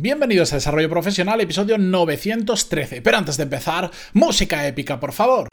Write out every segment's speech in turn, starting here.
Bienvenidos a Desarrollo Profesional, episodio 913. Pero antes de empezar, música épica, por favor.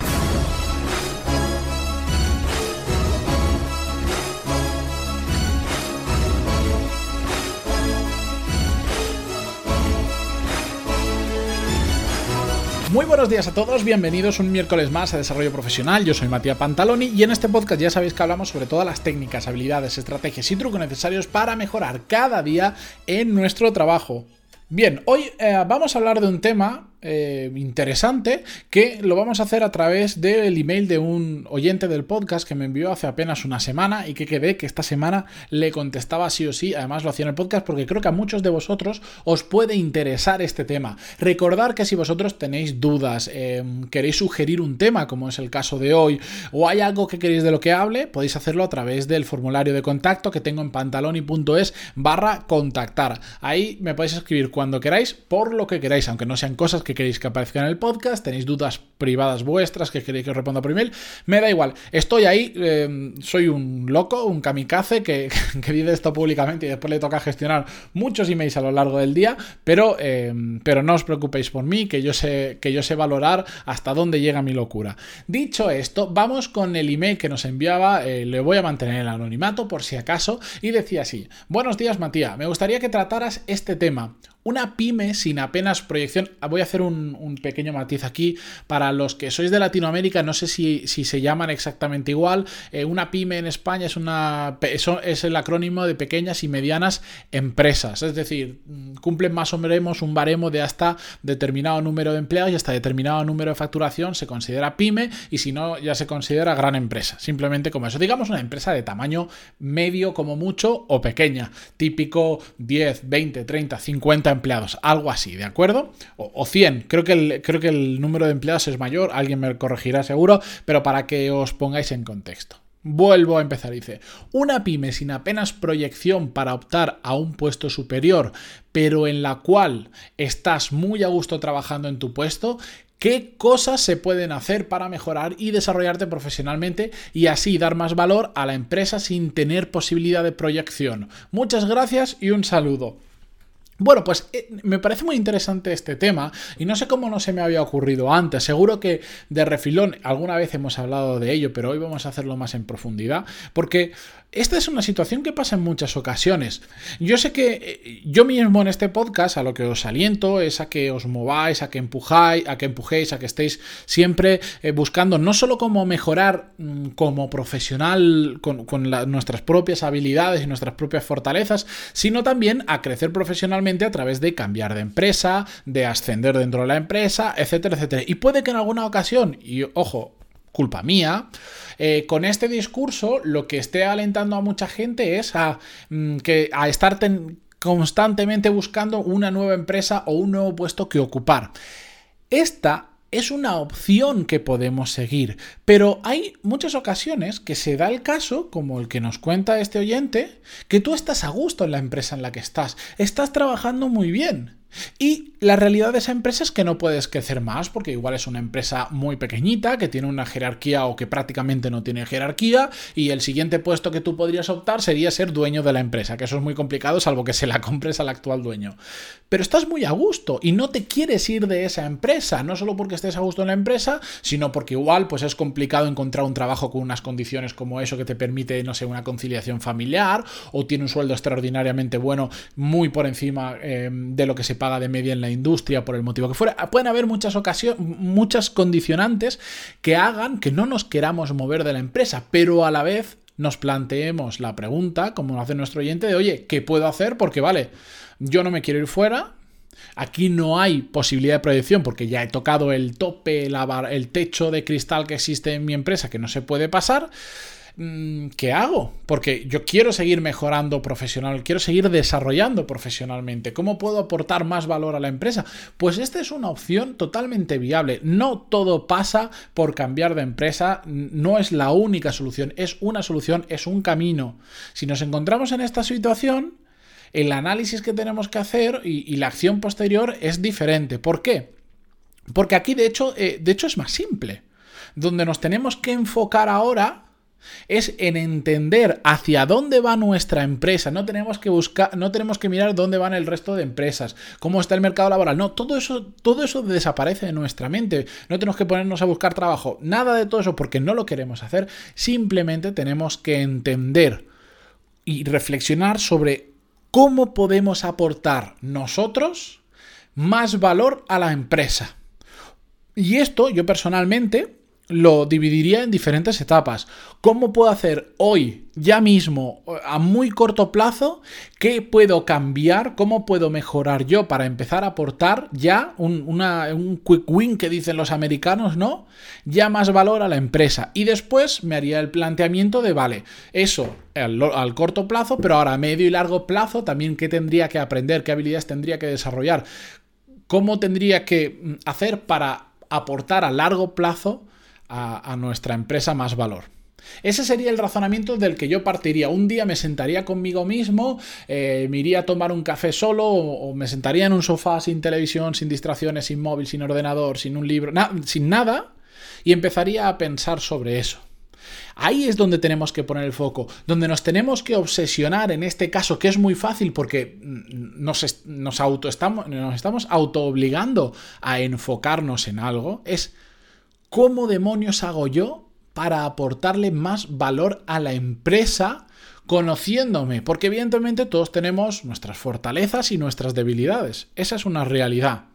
Muy buenos días a todos, bienvenidos un miércoles más a Desarrollo Profesional. Yo soy Matías Pantaloni y en este podcast ya sabéis que hablamos sobre todas las técnicas, habilidades, estrategias y trucos necesarios para mejorar cada día en nuestro trabajo. Bien, hoy eh, vamos a hablar de un tema eh, interesante que lo vamos a hacer a través del email de un oyente del podcast que me envió hace apenas una semana y que quedé que esta semana le contestaba sí o sí. Además lo hacía en el podcast porque creo que a muchos de vosotros os puede interesar este tema. Recordar que si vosotros tenéis dudas, em, queréis sugerir un tema como es el caso de hoy o hay algo que queréis de lo que hable, podéis hacerlo a través del formulario de contacto que tengo en pantaloni.es barra contactar. Ahí me podéis escribir cuando queráis por lo que queráis, aunque no sean cosas que queréis que aparezca en el podcast, tenéis dudas privadas vuestras que queréis que os responda por email, me da igual. Estoy ahí, eh, soy un loco, un kamikaze que, que, dice esto públicamente y después le toca gestionar muchos emails a lo largo del día, pero, eh, pero no os preocupéis por mí, que yo, sé, que yo sé valorar hasta dónde llega mi locura. Dicho esto, vamos con el email que nos enviaba, eh, le voy a mantener el anonimato por si acaso, y decía así, buenos días Matías, me gustaría que trataras este tema. Una pyme sin apenas proyección. Voy a hacer un, pequeño matiz aquí. Para los que sois de Latinoamérica, no sé si, se llaman exactamente igual. Eh, una pyme en España es, una, es el acrónimo de pequeñas y medianas empresas. Es decir, mm, cumplen más o menos un baremo de hasta determinado número de empleados y hasta determinado número de facturación se considera pyme y si no, ya se considera gran empresa. Simplemente como eso. Digamos una empresa de tamaño medio como mucho o pequeña. Típico 10, 20, 30, 50 empleados, algo así, ¿de acuerdo? O, 100, creo que, el, creo que el número de empleados es mayor, alguien me corregirá seguro, pero para que os pongáis en contexto. Vuelvo a empezar, dice, una pyme sin apenas proyección para optar a un puesto superior, pero en la cual estás muy a gusto trabajando en tu puesto, ¿Qué cosas se pueden hacer para mejorar y desarrollarte profesionalmente y así dar más valor a la empresa sin tener posibilidad de proyección? Muchas gracias y un saludo. Bueno, pues eh, me parece muy interesante este tema y no sé cómo no se me había ocurrido antes. Seguro que de refilón alguna vez hemos hablado de ello, pero hoy vamos a hacerlo más en profundidad porque esta es una situación que pasa en muchas ocasiones. Yo sé que eh, yo mismo en este podcast a lo que os aliento es a que os mováis, a que empujáis, a que empujéis, a que estéis siempre eh, buscando no solo cómo mejorar mm, como profesional con, nuestras propias habilidades y nuestras propias fortalezas, sino también a crecer profesionalmente a través de cambiar de empresa, de ascender dentro de la empresa, etcétera, etcétera. Y puede que en alguna ocasión, y ojo, culpa mía, eh, con este discurso lo que esté alentando a mucha gente es a, mm, que, a estar constantemente buscando una nueva empresa o un nuevo puesto que ocupar. Esta es una opción que podemos seguir, pero hay muchas ocasiones que se da el caso, como el que nos cuenta este oyente, que tú estás a gusto en la empresa en la que estás, estás trabajando muy bien. Y la realidad de esa empresa es que no puedes crecer más, porque igual es una empresa muy pequeñita, que tiene una jerarquía o que prácticamente no tiene jerarquía, y el siguiente puesto que tú podrías optar sería ser dueño de la empresa, que eso es muy complicado, salvo que se la compres al actual dueño. Pero estás muy a gusto y no te quieres ir de esa empresa, no solo porque estés a gusto en la empresa, sino porque igual pues es complicado encontrar un trabajo con unas condiciones como eso que te permite, no sé, una conciliación familiar, o tiene un sueldo extraordinariamente bueno, muy por encima eh, de lo que se paga de media en la industria, por el motivo que fuera. Pueden haber muchas ocasiones, muchas condicionantes que hagan que no nos queramos mover de la empresa, pero a la vez nos planteemos la pregunta, como lo hace nuestro oyente, de oye, ¿qué puedo hacer? Porque vale, yo no me quiero ir fuera, Aquí no hay posibilidad de proyección porque ya he tocado el tope, el techo de cristal que existe en mi empresa que no se puede pasar. Mm, ¿qué hago? Porque yo quiero seguir mejorando profesional, quiero seguir desarrollando profesionalmente. ¿Cómo puedo aportar más valor a la empresa? Pues esta es una opción totalmente viable. No todo pasa por cambiar de empresa, no es la única solución, es una solución, es un camino. Si nos encontramos en esta situación, el análisis que tenemos que hacer y, la acción posterior es diferente. ¿Por qué? Porque aquí de hecho, eh, de hecho es más simple. Donde nos tenemos que enfocar ahora es en entender hacia dónde va nuestra empresa. No tenemos que buscar, no tenemos que mirar dónde van el resto de empresas, cómo está el mercado laboral. No, todo eso, todo eso desaparece de nuestra mente. No tenemos que ponernos a buscar trabajo. Nada de todo eso porque no lo queremos hacer. Simplemente tenemos que entender y reflexionar sobre cómo podemos aportar nosotros más valor a la empresa. Y esto yo personalmente lo dividiría en diferentes etapas. ¿Cómo puedo hacer hoy, ya mismo, a muy corto plazo? ¿Qué puedo cambiar? ¿Cómo puedo mejorar yo para empezar a aportar ya un, quick win que dicen los americanos, ¿no? Ya más valor a la empresa. Y después me haría el planteamiento de, vale, eso al, al corto plazo, pero ahora a medio y largo plazo también qué tendría que aprender, qué habilidades tendría que desarrollar, cómo tendría que mm, hacer para aportar a largo plazo a, nuestra empresa más valor. Ese sería el razonamiento del que yo partiría. Un día me sentaría conmigo mismo, eh, me iría a tomar un café solo o, me sentaría en un sofá sin televisión, sin distracciones, sin móvil, sin ordenador, sin un libro, sin nada, y empezaría a pensar sobre eso. Ahí es donde tenemos que poner el foco, donde nos tenemos que obsesionar en este caso, que es muy fácil porque nos, nos, estamos, nos estamos auto obligando a enfocarnos en algo, es ¿cómo demonios hago yo para aportarle más valor a la empresa conociéndome? Porque evidentemente todos tenemos nuestras fortalezas y nuestras debilidades. Esa es una realidad.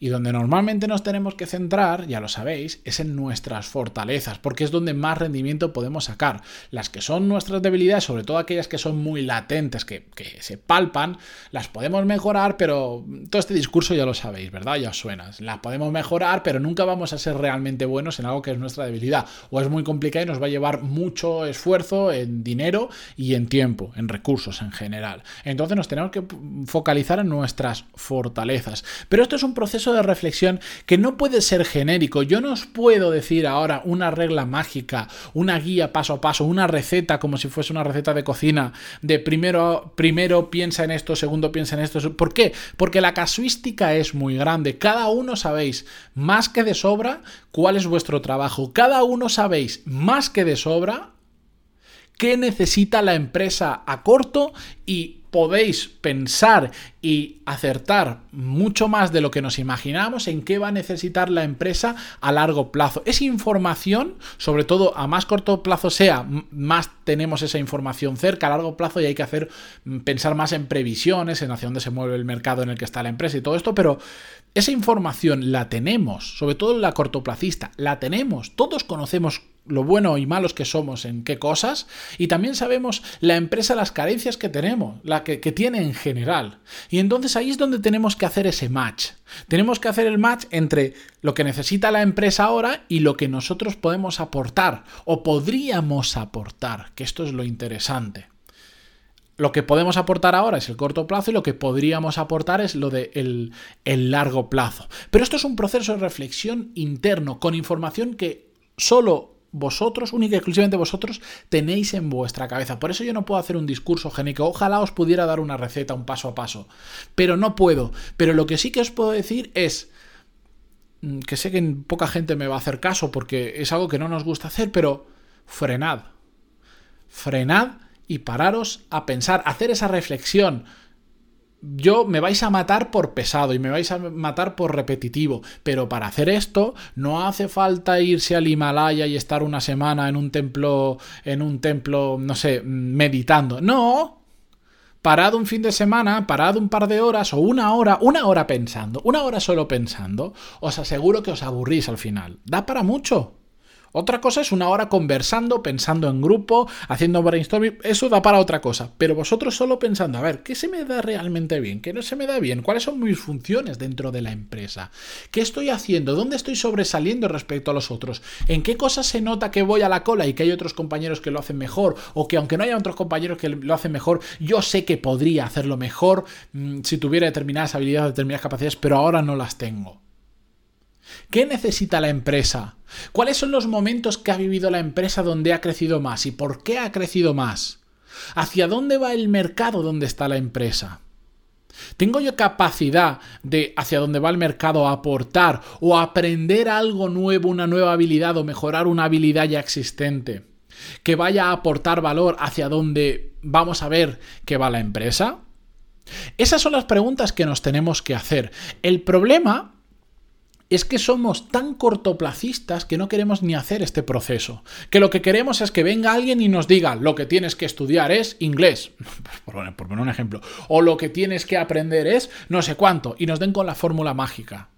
Y donde normalmente nos tenemos que centrar, ya lo sabéis, es en nuestras fortalezas, porque es donde más rendimiento podemos sacar. Las que son nuestras debilidades, sobre todo aquellas que son muy latentes, que, se palpan, las podemos mejorar, pero todo este discurso ya lo sabéis, ¿verdad? Ya os suena. Las podemos mejorar, pero nunca vamos a ser realmente buenos en algo que es nuestra debilidad. O es muy complicado y nos va a llevar mucho esfuerzo en dinero y en tiempo, en recursos en general. Entonces nos tenemos que focalizar en nuestras fortalezas. Pero esto es un de reflexión que no puede ser genérico. Yo no os puedo decir ahora una regla mágica, una guía paso a paso, una receta como si fuese una receta de cocina, de primero, primero piensa en esto, segundo piensa en esto. ¿Por qué? Porque la casuística es muy grande. Cada uno sabéis más que de sobra cuál es vuestro trabajo. Cada uno sabéis más que de sobra qué necesita la empresa a corto y podéis pensar y acertar mucho más de lo que nos imaginamos en qué va a necesitar la empresa a largo plazo. Es información, sobre todo a más corto plazo sea, más tenemos esa información cerca, a largo plazo y hay que hacer mm, pensar más en previsiones, en hacia dónde se mueve el mercado en el que está la empresa y todo esto, pero esa información la tenemos, sobre todo la cortoplacista, la tenemos, todos conocemos lo bueno y malos que somos en qué cosas y también sabemos la empresa las carencias que tenemos, la que, que, tiene en general. Y entonces ahí es donde tenemos que hacer ese match. Tenemos que hacer el match entre lo que necesita la empresa ahora y lo que nosotros podemos aportar o podríamos aportar, que esto es lo interesante. Lo que podemos aportar ahora es el corto plazo y lo que podríamos aportar es lo de el, el largo plazo. Pero esto es un proceso de reflexión interno con información que solo vosotros, única y exclusivamente vosotros, tenéis en vuestra cabeza. Por eso yo no puedo hacer un discurso génico. Ojalá os pudiera dar una receta, un paso a paso. Pero no puedo. Pero lo que sí que os puedo decir es mm, que sé que poca gente me va a hacer caso porque es algo que no nos gusta hacer, pero frenad. Frenad y pararos a pensar, hacer esa reflexión yo me vais a matar por pesado y me vais a matar por repetitivo, pero para hacer esto no hace falta irse al Himalaya y estar una semana en un templo, en un templo, no sé, meditando. No, parad un fin de semana, parad un par de horas o una hora, una hora pensando, una hora solo pensando, os aseguro que os aburrís al final. Da para mucho. Otra cosa es una hora conversando, pensando en grupo, haciendo brainstorming, eso da para otra cosa. Pero vosotros solo pensando, a ver, ¿qué se me da realmente bien? ¿Qué no se me da bien? ¿Cuáles son mis funciones dentro de la empresa? ¿Qué estoy haciendo? ¿Dónde estoy sobresaliendo respecto a los otros? ¿En qué cosas se nota que voy a la cola y que hay otros compañeros que lo hacen mejor? O que aunque no haya otros compañeros que lo hacen mejor, yo sé que podría hacerlo mejor mm, si tuviera determinadas habilidades, determinadas capacidades, pero ahora no las tengo. ¿Qué necesita la empresa? ¿Cuáles son los momentos que ha vivido la empresa donde ha crecido más y por qué ha crecido más? ¿Hacia dónde va el mercado donde está la empresa? ¿Tengo yo capacidad de hacia dónde va el mercado aportar o aprender algo nuevo, una nueva habilidad o mejorar una habilidad ya existente? que vaya a aportar valor hacia donde vamos a ver que va la empresa? Esas son las preguntas que nos tenemos que hacer. El problema es que somos tan cortoplacistas que no queremos ni hacer este proceso. Que lo que queremos es que venga alguien y nos diga lo que tienes que estudiar es inglés, por poner un ejemplo, o lo que tienes que aprender es no sé cuánto, y nos den con la fórmula mágica.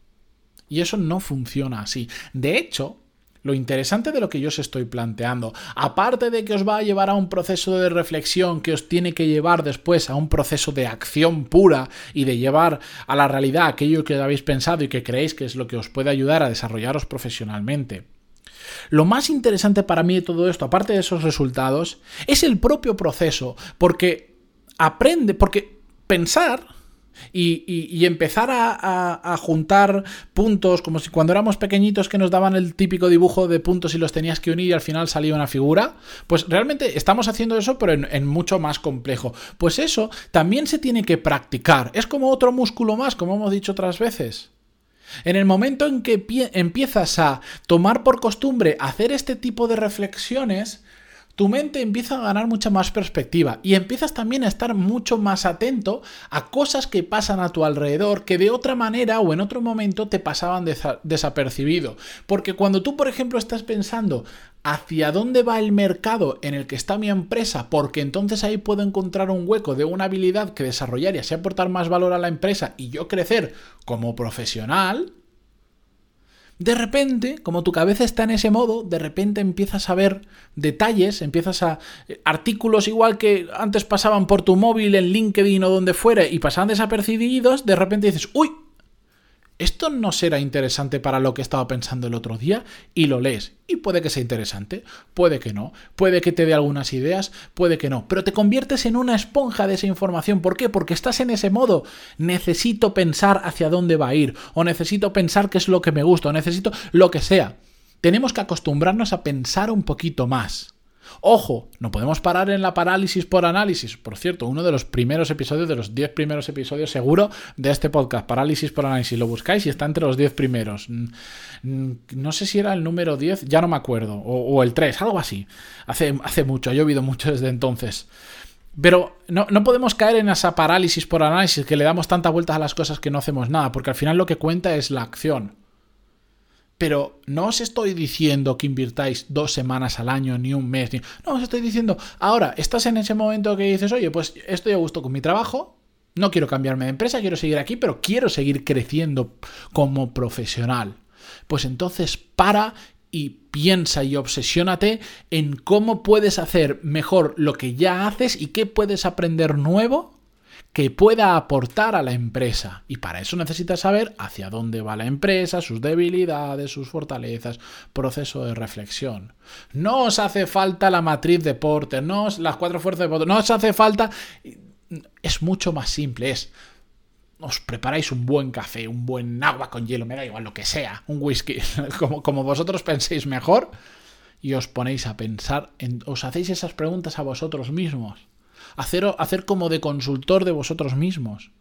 Y eso no funciona así. De hecho, lo interesante de lo que yo os estoy planteando, aparte de que os va a llevar a un proceso de reflexión que os tiene que llevar después a un proceso de acción pura y de llevar a la realidad aquello que habéis pensado y que creéis que es lo que os puede ayudar a desarrollaros profesionalmente. Lo más interesante para mí de todo esto, aparte de esos resultados, es el propio proceso, porque aprende, porque pensar y, empezar a, juntar puntos, como si cuando éramos pequeñitos que nos daban el típico dibujo de puntos y los tenías que unir y al final salía una figura, pues realmente estamos haciendo eso, pero en, mucho más complejo. Pues eso también se tiene que practicar. Es como otro músculo más, como hemos dicho otras veces. En el momento en que empiezas a tomar por costumbre hacer este tipo de reflexiones, tu mente empieza a ganar mucha más perspectiva y empiezas también a estar mucho más atento a cosas que pasan a tu alrededor que de otra manera o en otro momento te pasaban desapercibido. Porque cuando tú, por ejemplo, estás pensando hacia dónde va el mercado en el que está mi empresa, porque entonces ahí puedo encontrar un hueco de una habilidad que desarrollar y así aportar más valor a la empresa y yo crecer como profesional, de repente, como tu cabeza está en ese modo, de repente empiezas a ver detalles, empiezas a eh, artículos igual que antes pasaban por tu móvil en LinkedIn o donde fuera y pasaban desapercibidos, de repente dices, uy, esto no será interesante para lo que estaba pensando el otro día y lo lees. Y puede que sea interesante, puede que no, puede que te dé algunas ideas, puede que no, pero te conviertes en una esponja de esa información. ¿Por qué? Porque estás en ese modo. Necesito pensar hacia dónde va a ir, o necesito pensar qué es lo que me gusta, o necesito lo que sea. Tenemos que acostumbrarnos a pensar un poquito más. Ojo, no podemos parar en la parálisis por análisis. Por cierto, uno de los primeros episodios, de los 10 primeros episodios seguro de este podcast, parálisis por análisis. Lo buscáis y está entre los 10 primeros. Mm, mm, no sé si era el número 10, ya no me acuerdo. O, el 3, algo así. Hace, hace mucho, ha llovido mucho desde entonces. Pero no, no, podemos caer en esa parálisis por análisis que le damos tantas vueltas a las cosas que no hacemos nada, porque al final lo que cuenta es la acción. Pero no os estoy diciendo que invirtáis dos semanas al año, ni un mes. No, os estoy diciendo, ahora, estás en ese momento que dices, oye, pues estoy a gusto con mi trabajo, no quiero cambiarme de empresa, quiero seguir aquí, pero quiero seguir creciendo como profesional. Pues entonces para y piensa y obsesiónate en cómo puedes hacer mejor lo que ya haces y qué puedes aprender nuevo que pueda aportar a la empresa. Y para eso necesitas saber hacia dónde va la empresa, sus debilidades, sus fortalezas, proceso de reflexión. No os hace falta la matriz de Porter, no las cuatro fuerzas de Porter, no os hace falta... Es mucho más simple, es os preparáis un buen café, un buen agua con hielo, me da igual lo que sea, un whisky, como, como vosotros penséis mejor, y os ponéis a pensar, en, os hacéis esas preguntas a vosotros mismos hacer, hacer como de consultor de vosotros mismos.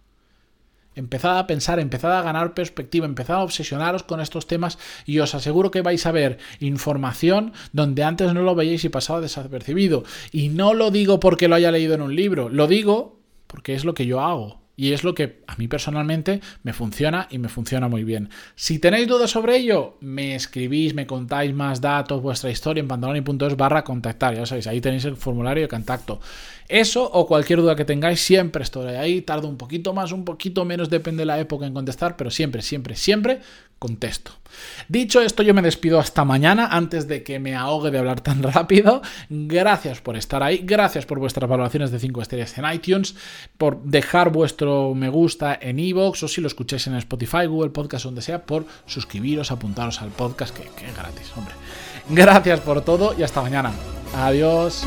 Empezad a pensar, empezad a ganar perspectiva, empezad a obsesionaros con estos temas y os aseguro que vais a ver información donde antes no lo veíais y pasaba desapercibido. Y no lo digo porque lo haya leído en un libro, lo digo porque es lo que yo hago. Y es lo que a mí personalmente me funciona y me funciona muy bien. Si tenéis dudas sobre ello, me escribís, me contáis más datos, vuestra historia en pantaloni.es barra contactar. Ya sabéis, ahí tenéis el formulario de contacto. Eso o cualquier duda que tengáis, siempre estoy ahí. Tardo un poquito más, un poquito menos, depende de la época en contestar, pero siempre, siempre, siempre contesto. Dicho esto, yo me despido hasta mañana antes de que me ahogue de hablar tan rápido. Gracias por estar ahí, gracias por vuestras valoraciones de 5 estrellas en iTunes, por dejar vuestro me gusta en iVoox o si lo escucháis en Spotify, Google Podcast, donde sea, por suscribiros, apuntaros al podcast, que, que es gratis, hombre. Gracias por todo y hasta mañana. Adiós.